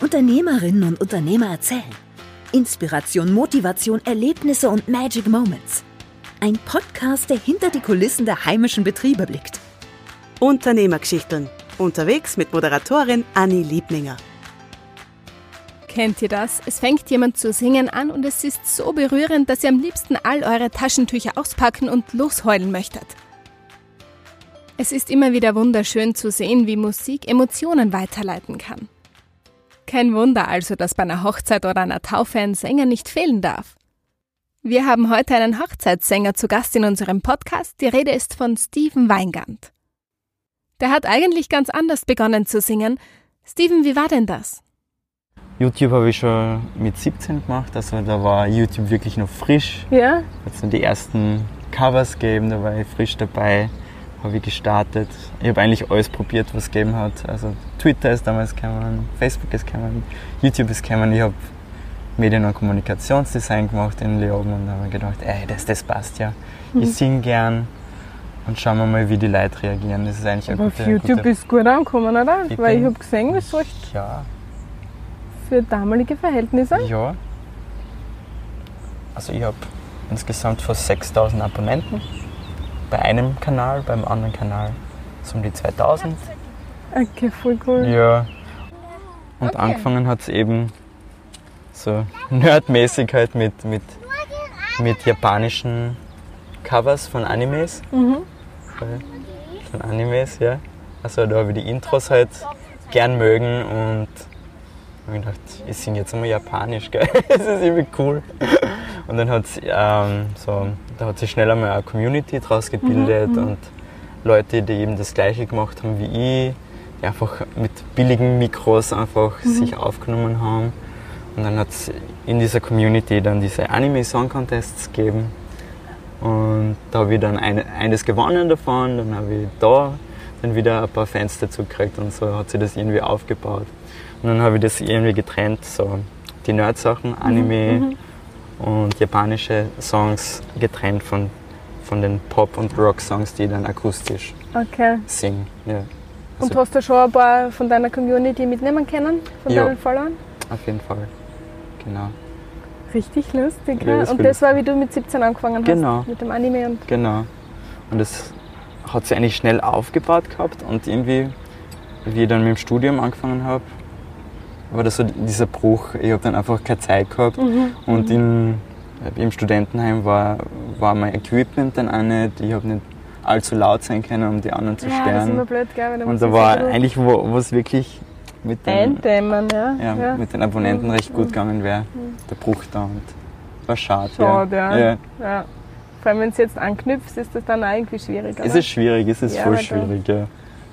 Unternehmerinnen und Unternehmer erzählen. Inspiration, Motivation, Erlebnisse und Magic Moments. Ein Podcast, der hinter die Kulissen der heimischen Betriebe blickt. Unternehmergeschichten. Unterwegs mit Moderatorin Anni Liebninger. Kennt ihr das? Es fängt jemand zu singen an und es ist so berührend, dass ihr am liebsten all eure Taschentücher auspacken und losheulen möchtet. Es ist immer wieder wunderschön zu sehen, wie Musik Emotionen weiterleiten kann. Kein Wunder also, dass bei einer Hochzeit oder einer Taufe ein Sänger nicht fehlen darf. Wir haben heute einen Hochzeitssänger zu Gast in unserem Podcast. Die Rede ist von Steven Weingand. Der hat eigentlich ganz anders begonnen zu singen. Steven, wie war denn das? YouTube habe ich schon mit 17 gemacht, also da war YouTube wirklich noch frisch. Ja. Hat es die ersten Covers gegeben, da war ich frisch dabei, habe ich gestartet. Ich habe eigentlich alles probiert, was es gegeben hat. Also Twitter ist damals gekommen, Facebook ist gekommen, YouTube ist gekommen. Ich habe Medien- und Kommunikationsdesign gemacht in Leoben und habe mir gedacht, ey, das, das passt ja. Mhm. Ich singe gern und schauen wir mal, wie die Leute reagieren. Das ist eigentlich eine Aber gute, auf YouTube gute, ist gut angekommen, oder? Ich Weil ich habe gesehen, das recht Ja, für damalige Verhältnisse. Ja. Also ich habe insgesamt fast 6000 Abonnenten. Bei einem Kanal, beim anderen Kanal so um die 2000. Okay, voll cool. Ja. Und angefangen hat es eben so nerdmäßig halt mit, mit, mit japanischen Covers von Animes. Mhm. Von Animes, ja. Also da habe ich die Intros halt gern mögen und habe mir gedacht, ich singe jetzt einmal Japanisch, gell? Das ist irgendwie cool. Und dann hat ähm, so, da hat sich schnell einmal eine Community draus gebildet und Leute, die eben das gleiche gemacht haben wie ich, die einfach mit billigen Mikros einfach sich aufgenommen haben. Und dann hat es in dieser Community dann diese Anime Song Contests gegeben. Und da habe ich dann eine, eines gewonnen davon, dann habe ich da dann wieder ein paar Fans dazu gekriegt und so hat sich das irgendwie aufgebaut. Und dann habe ich das irgendwie getrennt, so die Nerd-Sachen, Anime und japanische Songs getrennt von, von den Pop- und Rock-Songs, die ich dann akustisch Okay. singe. Ja. Und Also hast du schon ein paar von deiner Community mitnehmen können? Von Ja. deinen Followern? auf jeden Fall. Genau. Richtig lustig. Ja, Ja, das und das war, wie du mit 17 angefangen Genau. hast mit dem Anime. Und Genau. Und das hat sich eigentlich schnell aufgebaut gehabt und irgendwie, wie ich dann mit dem Studium angefangen habe, war das so dieser Bruch. Ich habe dann einfach keine Zeit gehabt Mhm. und in, im Studentenheim war, war mein Equipment dann auch nicht. Ich habe nicht allzu laut sein können, um die anderen zu ja, das ist immer stören. blöd, gell? Und da war eigentlich, wo es wirklich mit den, Eindämmen, ja. ja, mit den Abonnenten recht gut gegangen wäre. Der Bruch da und war schade. Schade, ja. ja. ja. Vor allem, wenn es jetzt anknüpft, ist das dann auch irgendwie schwierig. Es oder? ist schwierig, es ist Ja, voll schwierig, ja.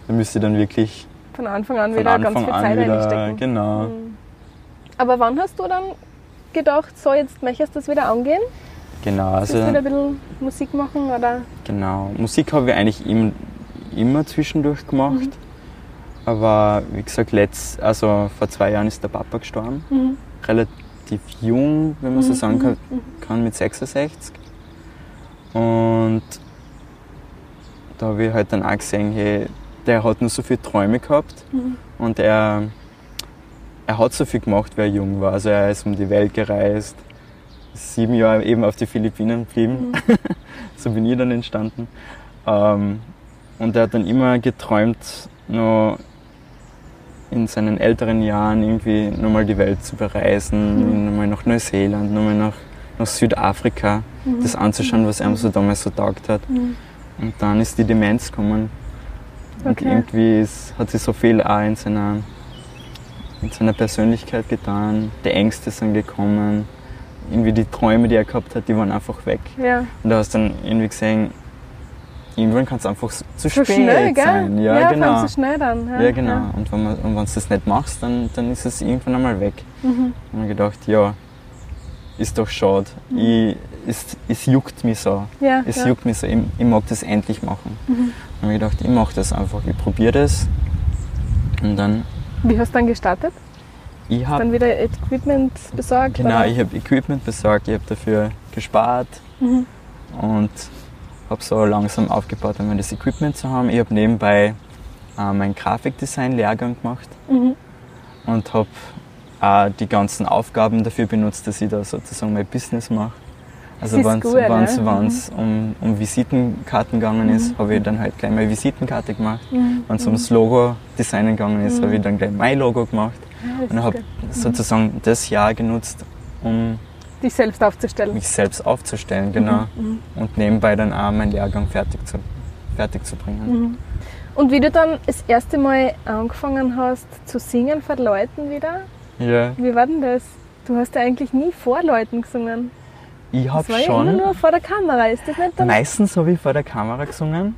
Da müsst ihr dann wirklich Von Anfang an von wieder Anfang ganz viel an Zeit wieder, reinstecken. genau, Mhm. Aber wann hast du dann gedacht, so jetzt möchtest du das wieder angehen? genau, also du wieder ein bisschen Musik machen? Oder? genau. Musik habe ich eigentlich im, immer zwischendurch gemacht, Mhm. aber wie gesagt, letzt, also vor zwei Jahren ist der Papa gestorben, Mhm. relativ jung, wenn man so sagen kann, kann mit 66 und da habe ich halt dann auch gesehen, hey, der hat nur so viele Träume gehabt Mhm. und er, er hat so viel gemacht, wie er jung war. Also er ist um die Welt gereist, ist sieben Jahre eben auf die Philippinen geblieben. so bin ich dann entstanden. Ähm, und er hat dann immer geträumt, noch in seinen älteren Jahren irgendwie nochmal die Welt zu bereisen, nochmal nach Neuseeland, nochmal nach, nach Südafrika, das anzuschauen, was er so damals so taugt hat. Und dann ist die Demenz gekommen. Und Okay. irgendwie ist, hat sich so viel auch in seiner, in seiner Persönlichkeit getan. Die Ängste sind gekommen. Irgendwie die Träume, die er gehabt hat, die waren einfach weg. Ja. Und da hast du dann irgendwie gesehen, irgendwann kann es einfach zu So spät schnell, gell? sein. Ja, vor allem genau. so schnell dann. Ja, Ja, genau. Und wenn man- und wenn du das nicht machst, dann, dann ist es irgendwann einmal weg. Mhm. Und ich gedacht, ja, ist doch schade. Ich, es, es juckt mich so. Ja, Es ja. juckt mich so. Ich, ich mag das endlich machen. Mhm. Und ich habe gedacht, ich mache das einfach. Ich probiere das. Und dann, Wie hast du dann gestartet? ich habe Dann wieder Equipment besorgt? genau, oder? ich habe Equipment besorgt, ich habe dafür gespart Mhm. und habe so langsam aufgebaut, um das Equipment zu haben. Ich habe nebenbei äh, meinen Grafikdesign-Lehrgang gemacht Mhm. und habe auch die ganzen Aufgaben dafür benutzt, dass ich da sozusagen mein Business mache. Also wenn gut, ne? es um, um Visitenkarten gegangen ist, Mhm. habe ich dann halt gleich meine Visitenkarte gemacht. Wenn es ums Logo-Designen gegangen ist, habe ich dann gleich mein Logo gemacht. Ja, Mhm. das Und habe gut. sozusagen das Jahr genutzt, um Dich selbst aufzustellen. mich selbst aufzustellen, genau. Mhm. Und nebenbei dann auch meinen Lehrgang fertig zu, fertig zu bringen. Mhm. Und wie du dann das erste Mal angefangen hast zu singen vor Leuten wieder, Ja, wie war denn das? Du hast ja eigentlich nie vor Leuten gesungen. Ich habe war ja schon. immer nur vor der Kamera, ist das nicht dann? Meistens habe ich vor der Kamera gesungen.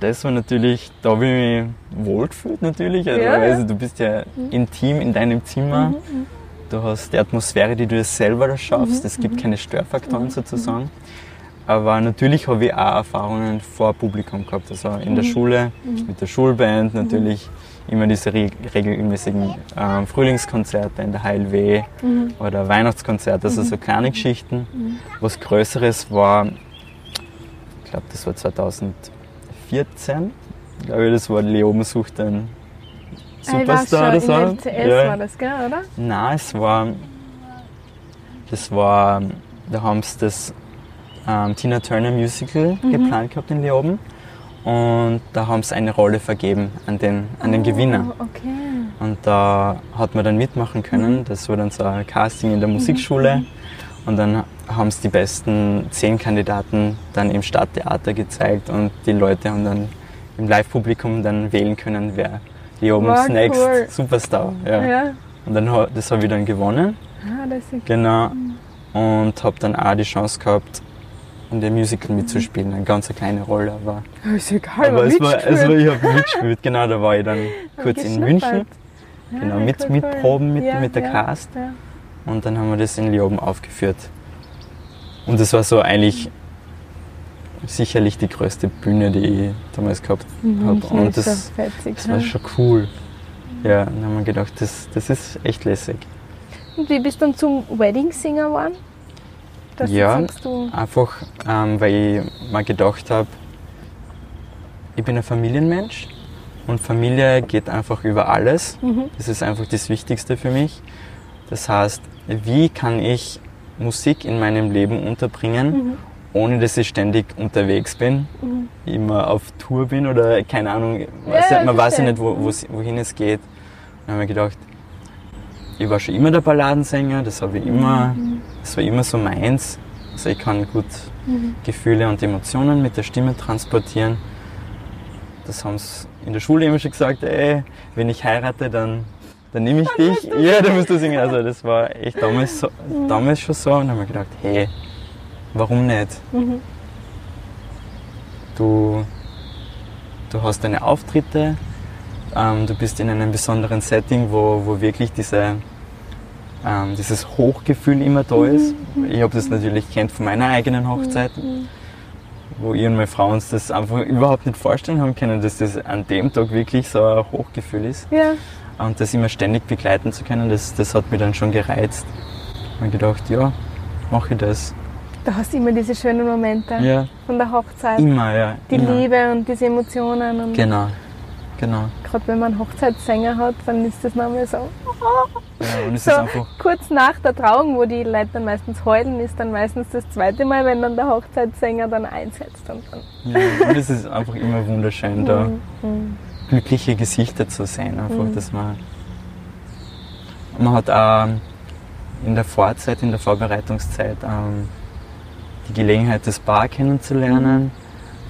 Das war natürlich, da habe ich mich wohl gefühlt natürlich. Also, Ja, also, du bist ja intim in deinem Zimmer. Mhm, Du hast die Atmosphäre, die du selber da Mhm, schaffst. Es gibt keine Störfaktoren sozusagen. Aber natürlich habe ich auch Erfahrungen vor Publikum gehabt. Also in Mhm. der Schule, mit der Schulband natürlich immer diese re regelmäßigen ähm, Frühlingskonzerte in der HLW Mhm. oder Weihnachtskonzerte, also so kleine Geschichten. Was Größeres war, ich glaube, das war 2014, glaube ich, das war Leoben sucht einen Ah, ich weiß Superstar oder so. in LCS Ja. war das, gell, oder? Nein, es war. Das war. Da haben sie das ähm, Tina Turner Musical Mhm. geplant gehabt in Leoben. Und da haben sie eine Rolle vergeben an den, an den Gewinner. Oh, okay. Und da hat man dann mitmachen Mhm. können. Das war dann so ein Casting in der Musikschule. Und dann haben sie die besten zehn Kandidaten dann im Stadttheater gezeigt und die Leute haben dann im Live-Publikum dann wählen können, wer Leobens Wow, Next cool. Superstar. Ja. Ja. Und dann, das habe ich dann gewonnen. Ah, das ist Genau. Und habe dann auch die Chance gehabt, in dem Musical mitzuspielen. Eine ganz kleine Rolle, aber, ist egal, aber es war, es war, ich habe mitgespielt. Genau, da war ich dann kurz in. München. Genau, mit, cool, mit cool. Proben, mit, Ja, mit der ja, Cast. Ja. Und dann haben wir das in Leoben aufgeführt. Und das war so eigentlich sicherlich die größte Bühne, die ich damals gehabt habe. Und das, fetzig. das war ja. schon cool. Ja, dann haben wir gedacht, das, das ist echt lässig. Und wie bist du dann zum Wedding-Singer geworden? Dass Ja. du sagst, du Einfach, ähm, weil ich mal gedacht habe, ich bin ein Familienmensch und Familie geht einfach über alles. Mhm. Das ist einfach das Wichtigste für mich. Das heißt, wie kann ich Musik in meinem Leben unterbringen, Mhm. ohne dass ich ständig unterwegs bin, immer auf Tour bin oder keine Ahnung, weiß Ja, man weiß ja nicht, wo, wo's- wohin es geht. Dann habe ich gedacht, ich war schon immer der Balladensänger, das habe ich immer, Mhm. Das war immer so meins. Also ich kann gut Gefühle und Emotionen mit der Stimme transportieren. Das haben sie in der Schule immer schon gesagt, ey, wenn ich heirate, dann, dann nehme ich dich. Ja, dann musst du singen. Also das war echt damals, so, damals schon so. Und dann habe ich gedacht, hey, warum nicht? Mhm. Du, du hast deine Auftritte, ähm, du bist in einem besonderen Setting, wo, wo wirklich diese, ähm, dieses Hochgefühl immer da ist. Ich habe das natürlich kennt von meiner eigenen Hochzeit, wo ich und meine Frau uns das einfach überhaupt nicht vorstellen haben können, dass das an dem Tag wirklich so ein Hochgefühl ist. ja. Und das immer ständig begleiten zu können, das, das hat mich dann schon gereizt. Habe gedacht, ja, mache ich das. Da hast du immer diese schönen Momente Ja, von der Hochzeit. immer, ja. die immer. Liebe und diese Emotionen. Und Genau, genau. gerade wenn man Hochzeitssänger hat, dann ist das nochmal so. Ja, es so ist einfach kurz nach der Trauung, wo die Leute dann meistens heulen, ist dann meistens das zweite Mal, wenn dann der Hochzeitssänger dann einsetzt. Und dann Ja, und es ist einfach immer wunderschön, da Mhm. glückliche Gesichter zu sehen. Einfach, dass man, man hat auch in der Vorzeit, in der Vorbereitungszeit ähm, die Gelegenheit, das Paar kennenzulernen,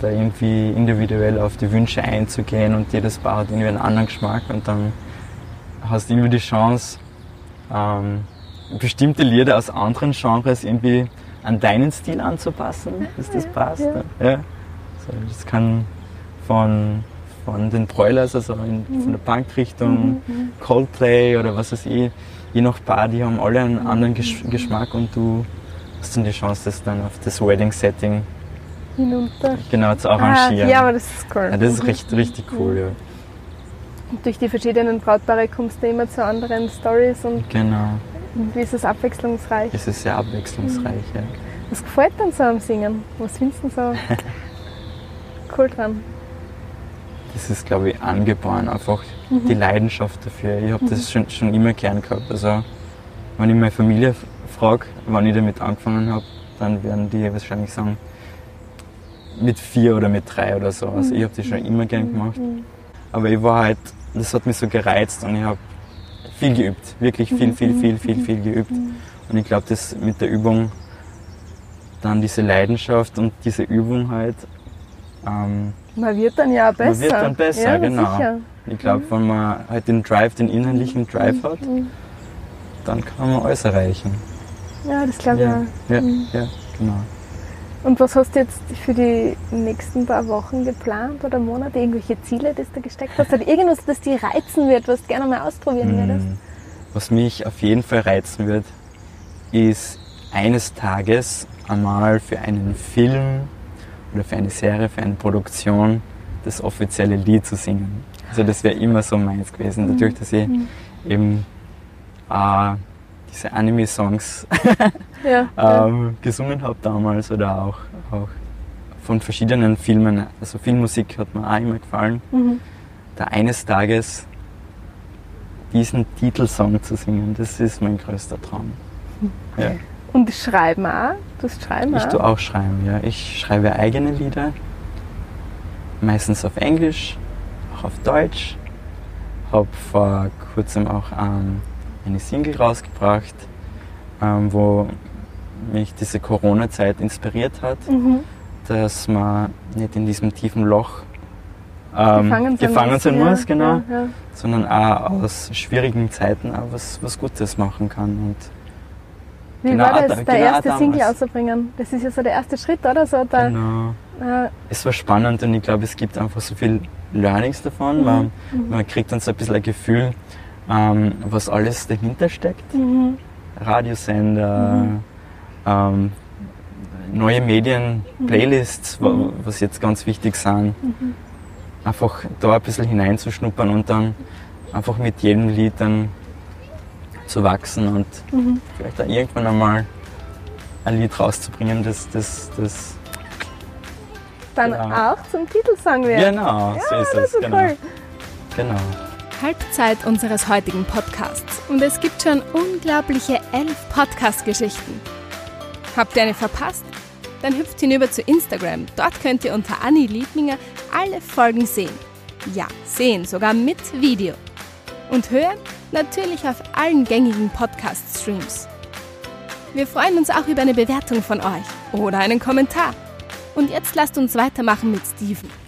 da irgendwie individuell auf die Wünsche einzugehen und jedes Paar hat irgendwie einen anderen Geschmack und dann hast du irgendwie die Chance, ähm, bestimmte Lieder aus anderen Genres irgendwie an deinen Stil anzupassen, dass das passt. Ja. So, das kann von, von den Broilers, also in, von der Punk-Richtung, Coldplay oder was weiß ich, je nach Paar, die haben alle einen anderen Gesch Geschmack und du hast dann die Chance, das dann auf das Wedding-Setting hinunter. genau zu Ah, arrangieren. ja, aber das ist cool. Ja, das ist richtig, richtig cool, ja. Und durch die verschiedenen Brautpaare kommst du immer zu anderen Stories und Genau. wie ist es abwechslungsreich. Es ist sehr abwechslungsreich, ja. Was gefällt dir so am Singen? Was findest du so cool dran? das ist, glaube ich, angeboren. Einfach die Leidenschaft dafür. Ich habe das schon, schon immer gern gehabt. Also, wenn ich meine Familie frage, wann ich damit angefangen habe, dann werden die wahrscheinlich sagen, mit vier oder mit drei oder so. Also, ich habe das schon immer gern gemacht. Aber ich war halt, das hat mich so gereizt und ich habe viel geübt. Wirklich viel, viel, viel, viel, viel geübt. Und ich glaube, das mit der Übung, dann diese Leidenschaft und diese Übung halt, ähm, Man wird dann ja besser. man wird dann besser, ja, genau. Sicher. Ich glaube, wenn man halt den Drive, den innerlichen Drive hat, dann kann man alles erreichen. Ja, das glaube ich Ja, auch. ja, ja, genau. Und was hast du jetzt für die nächsten paar Wochen geplant oder Monate? Irgendwelche Ziele, die du gesteckt hast? Oder irgendwas, das dich reizen wird, was du gerne mal ausprobieren würdest? Mm. Was mich auf jeden Fall reizen wird, ist eines Tages einmal für einen Film oder für eine Serie, für eine Produktion das offizielle Lied zu singen. Also das wäre immer so meins gewesen. Dadurch, dass ich eben äh, diese Anime-Songs Ja. ähm, gesungen habe damals oder auch, auch von verschiedenen Filmen. Also Filmmusik hat mir auch immer gefallen. Mhm. Da eines Tages diesen Titelsong zu singen, das ist mein größter Traum. Ja. Und schreiben auch? Du schreiben Ich auch? tue auch schreiben, ja. Ich schreibe eigene Lieder, meistens auf Englisch, auch auf Deutsch. Habe vor kurzem auch ähm, eine Single rausgebracht, ähm, wo mich diese Corona-Zeit inspiriert hat, Mhm. dass man nicht in diesem tiefen Loch ähm, Gefangen sein muss, ja, genau, Ja, ja. sondern auch aus schwierigen Zeiten auch was, was Gutes machen kann. Und Wie Genau, war da- das, der genau erste damals. Single auszubringen? Das ist ja so der erste Schritt, oder? So der, genau. äh, es war spannend und ich glaube, es gibt einfach so viel Learnings davon. Man, man kriegt dann so ein bisschen ein Gefühl, ähm, was alles dahinter steckt. mhm. Radiosender, ähm, neue Medien, Playlists, wa- was jetzt ganz wichtig sind. Einfach da ein bisschen hineinzuschnuppern und dann einfach mit jedem Lied dann zu wachsen und vielleicht auch irgendwann einmal ein Lied rauszubringen, das, das, das Dann Genau. auch zum Titelsong werden. genau, so ist das es. ist genau. cool. genau. Halbzeit unseres heutigen Podcasts und es gibt schon unglaubliche elf Podcast-Geschichten. Habt ihr eine verpasst? Dann hüpft hinüber zu Instagram. Dort könnt ihr unter Anni Liebninger alle Folgen sehen. Ja, sehen, sogar mit Video. Und hören natürlich auf allen gängigen Podcast-Streams. Wir freuen uns auch über eine Bewertung von euch oder einen Kommentar. Und jetzt lasst uns weitermachen mit Steven.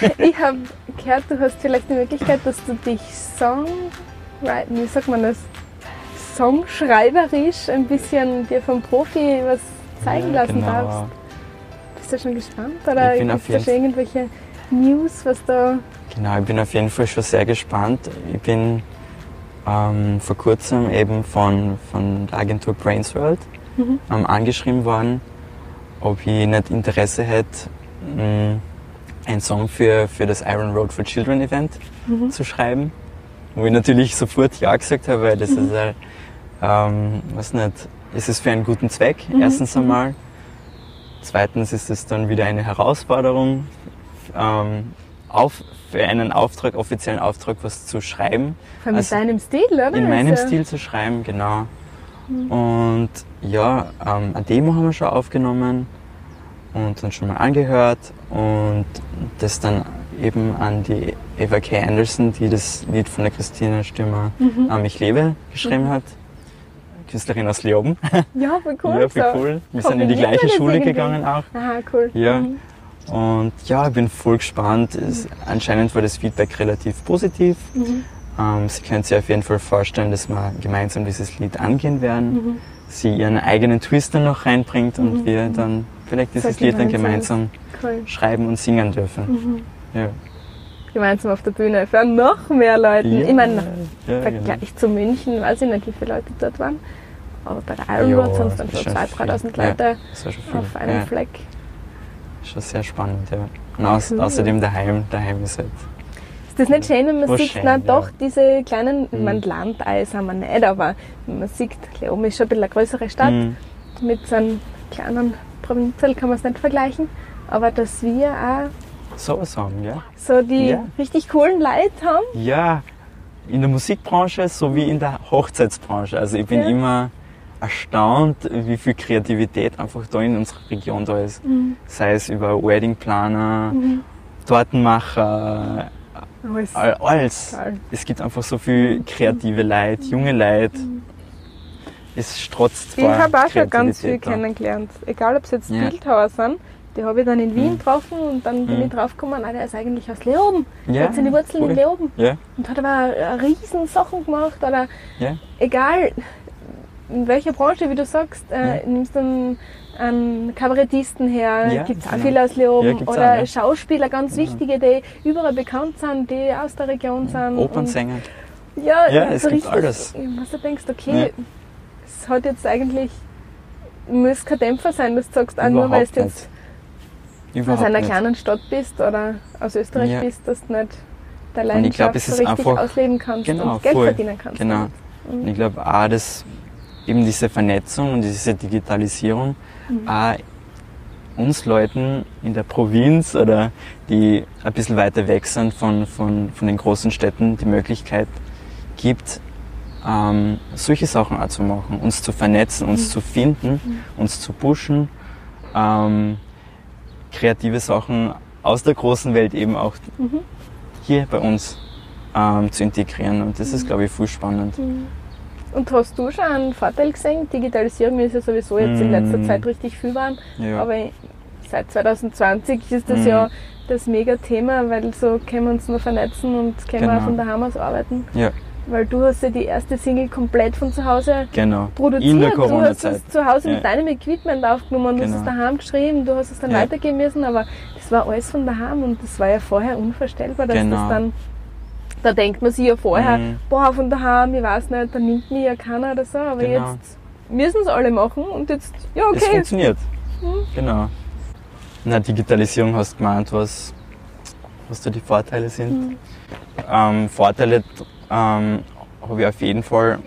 Ich habe gehört, du hast vielleicht die Möglichkeit, dass du dich Songwriting, wie sagt man das, songschreiberisch ein bisschen dir vom Profi was zeigen Ja, lassen genau. darfst. Bist du schon gespannt? Oder gibt es schon irgendwelche News, was da... Genau, ich bin auf jeden Fall schon sehr gespannt. Ich bin ähm, vor kurzem eben von, von der Agentur Brains World ähm, angeschrieben worden, ob ich nicht Interesse hätte, mh, einen Song für, für das Iron Road for Children Event zu schreiben. Wo ich natürlich sofort Ja gesagt habe, weil das ist halt, ähm, was nicht, es ist für einen guten Zweck, erstens einmal. Zweitens ist es dann wieder eine Herausforderung, ähm, auf, für einen Auftrag, offiziellen Auftrag, was zu schreiben. Vor allem Also in deinem Stil, oder? In meinem Also, Stil zu schreiben, genau. Und ja, ähm, eine Demo haben wir schon aufgenommen und dann schon mal angehört und das dann eben an die Eva K. Anderson, die das Lied von der Christina Stürmer an mich lebe geschrieben hat. Künstlerin aus Leoben. Ja, voll cool. ja, voll cool. Wir sind in die gleiche Schule irgendwie? gegangen auch. Aha, cool. Ja. Mhm. Und ja, ich bin voll gespannt. Es, anscheinend war das Feedback relativ positiv. Mhm. Ähm, Sie können sich auf jeden Fall vorstellen, dass wir gemeinsam dieses Lied angehen werden. Mhm. Sie ihren eigenen Twist dann noch reinbringt und wir dann vielleicht dieses Lied dann gemeinsam. Cool. schreiben und singen dürfen. Ja. Gemeinsam auf der Bühne für noch mehr Leute. Ja, Ich meine, ja, genau. Vergleich zu München, weiß ich nicht, wie viele Leute dort waren. Aber bei der Iron Road sind es dann schon ist 2.000, schon 3.000 viel. Leute auf einem Fleck. Schon sehr spannend, ja. Und aus, Cool. außerdem daheim, daheim ist halt. Ist das nicht schön, wenn man sieht, schön, na ja. doch, diese kleinen, Mhm. meine, Landei sind wir nicht, aber man sieht, Leoben ist schon ein bisschen eine größere Stadt. Mhm. Mit so einem kleinen Provinzell kann man es nicht vergleichen. Aber dass wir auch sowas haben, ja. So die Ja. richtig coolen Leute haben. Ja, in der Musikbranche sowie in der Hochzeitsbranche. Also ich bin Ja. immer erstaunt, wie viel Kreativität einfach da in unserer Region da ist. Mhm. Sei es über Weddingplaner, Tortenmacher, Alles. all- alles. Es gibt einfach so viel kreative Leute, junge Leute. Es strotzt Ich habe auch schon ganz viel kennengelernt. Egal, ob es jetzt Ja. Bildhauer sind. Die habe ich dann in Wien Mhm. getroffen und dann bin Mhm. ich draufgekommen, ah, der ist eigentlich aus Leoben. Der Ja, hat seine Wurzeln cool. in Leoben. Ja, Und hat aber riesen Sachen gemacht. Oder ja, egal, in welcher Branche, wie du sagst, äh, Ja. nimmst einen, einen Kabarettisten her, Ja, gibt es auch genau. viele aus Leoben. Ja, oder auch, ja. Schauspieler, ganz Genau. wichtige, die überall bekannt sind, die aus der Region sind. Opernsänger. Ja, Ja, es so gibt richtig, alles. Was du denkst, okay, es hat jetzt eigentlich, muss kein Dämpfer sein, dass du sagst, auch nur weil du Überhaupt jetzt aus Überhaupt einer nicht. kleinen Stadt bist oder aus Österreich Ja. bist, dass du nicht glaub, Leidenschaft es so richtig einfach- ausleben kannst Genau, und Geld voll. verdienen kannst. Genau. Und ich glaube auch, dass eben diese Vernetzung und diese Digitalisierung Mhm. auch uns Leuten in der Provinz oder die ein bisschen weiter weg sind von, von, von den großen Städten die Möglichkeit gibt, ähm, solche Sachen auch zu machen, uns zu vernetzen, uns Mhm. zu finden, uns zu pushen, ähm, kreative Sachen aus der großen Welt eben auch Mhm. hier bei uns ähm, zu integrieren. Und Mhm. das ist, glaube ich, voll spannend. Und hast du schon einen Vorteil gesehen? Digitalisierung ist ja sowieso jetzt in letzter Mm. Zeit richtig viel waren, Ja. aber seit 2020 ist das ja das Mega-Thema, weil so können wir uns nur vernetzen und können wir auch Genau. von daheim aus arbeiten. ja, Weil du hast ja die erste Single komplett von zu Hause genau. produziert. In der du hast es zu Hause Ja. mit deinem Equipment aufgenommen, du hast es Genau. daheim geschrieben, du hast es dann Ja. weitergeben müssen, aber das war alles von daheim und das war ja vorher unvorstellbar, dass Genau. das dann, da denkt man sich ja vorher, Mhm. boah, von daheim, ich weiß nicht, da nimmt mich ja keiner oder so, aber Genau. jetzt müssen es alle machen und jetzt, ja Es okay, funktioniert. Mhm. Genau. Na, Digitalisierung hast du gemeint, was, was da die Vorteile sind. Mhm. Ähm, Vorteile ähm, habe ich auf jeden Fall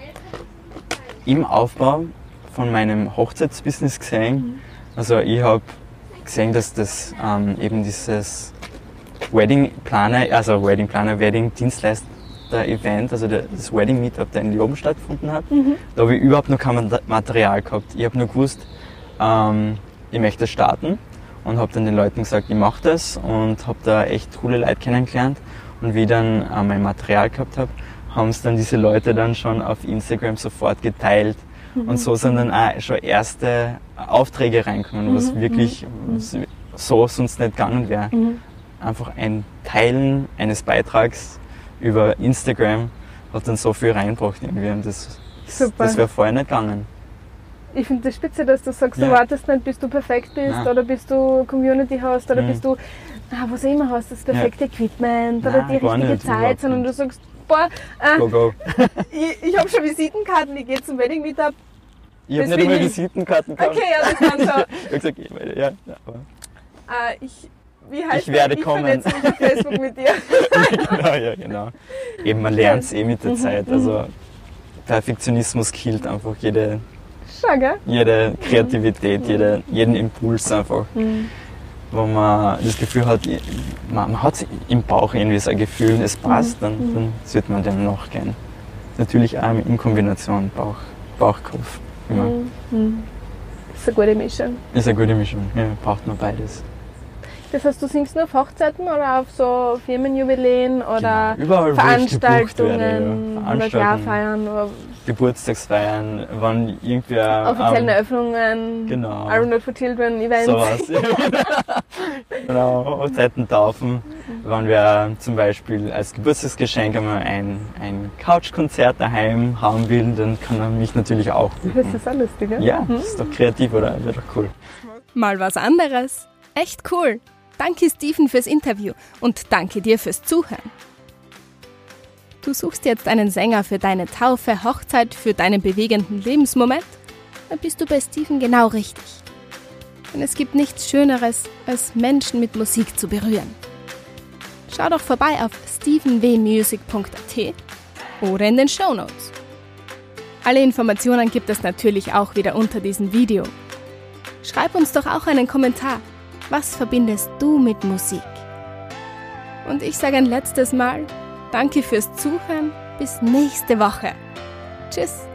im Aufbau von meinem Hochzeitsbusiness gesehen. Also ich habe gesehen, dass das ähm, eben dieses Wedding Planer, also Wedding Planer, Wedding Dienstleister Event, also der- das Wedding Meetup, der in Leoben stattgefunden hat. Mhm. Da habe ich überhaupt noch kein Mat- Material gehabt. Ich habe nur gewusst, ähm, ich möchte starten und habe dann den Leuten gesagt, ich mache das und habe da echt coole Leute kennengelernt. Und wie ich dann äh, mein Material gehabt habe, haben es dann diese Leute dann schon auf Instagram sofort geteilt. Und so sind dann auch schon erste Aufträge reinkommen, was Mhm, wirklich so sonst nicht gegangen wäre. Mhm. Einfach ein Teilen eines Beitrags über Instagram hat dann so viel reingebracht irgendwie. Und das, Super. das wäre vorher nicht gegangen. Ich finde das spitze, dass du sagst, du Ja. wartest nicht, bis du perfekt bist Nein. oder bis du Community hast oder Mhm. bis du, ah, was immer hast, das perfekte Equipment oder Nein, die richtige nicht, Zeit, sondern nicht. du sagst, boah, äh, Go, go. ich, ich habe schon Visitenkarten, ich gehe zum Wedding Meetup. Ich habe nicht einmal ich. Visitenkarten gehabt. Okay, ja, das kann so. Ich habe gesagt, ich meine, ja, ja, aber Äh, ich, wie heißt Ich werde das? kommen. Ich vernetze mich auf Facebook mit dir. genau, ja, genau. Eben, man lernt es eh mit der Mhm, Zeit. Also Perfektionismus killt einfach jede, Schau, jede Kreativität, jede, jeden Impuls einfach. Mhm. Wo man das Gefühl hat, man, man hat im Bauch irgendwie so ein Gefühl, es passt, Mhm. dann, dann wird man dem nachgehen. Natürlich auch in Kombination Bauch, Bauchkopf. Immer. Mhm. Das ist eine gute Mischung. Ist eine gute Mischung, ja, braucht man beides. Das heißt, du singst nur auf Hochzeiten oder auf so Firmenjubiläen oder Genau, überall, Veranstaltungen werde, ja. oder Veranstaltungen. Jahrfeiern oder Geburtstagsfeiern, wann irgendwer offiziellen ähm, Eröffnungen, genau. Iron Not for Children Events. sowas. genau, Hochzeiten taufen, wenn wir zum Beispiel als Geburtstagsgeschenk einmal ein, ein Couchkonzert daheim haben will, dann kann er mich natürlich auch Das buchen. ist auch lustig, ja? Ja, das ist doch kreativ, oder? Wäre doch cool. Mal was anderes. Echt cool. Danke Steven fürs Interview und danke dir fürs Zuhören. Du suchst jetzt einen Sänger für deine Taufe, Hochzeit, für deinen bewegenden Lebensmoment? Dann bist du bei Steven genau richtig. Denn es gibt nichts Schöneres, als Menschen mit Musik zu berühren. Schau doch vorbei auf stevenwmusic.at oder in den Show Notes. Alle Informationen gibt es natürlich auch wieder unter diesem Video. Schreib uns doch auch einen Kommentar. Was verbindest du mit Musik? Und ich sage ein letztes Mal Danke fürs Zuhören. Bis nächste Woche. Tschüss.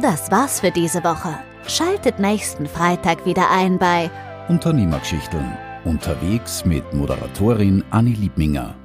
Das war's für diese Woche. Schaltet nächsten Freitag wieder ein bei Unternehmergeschichten. Unterwegs mit Moderatorin Anni Liebminger.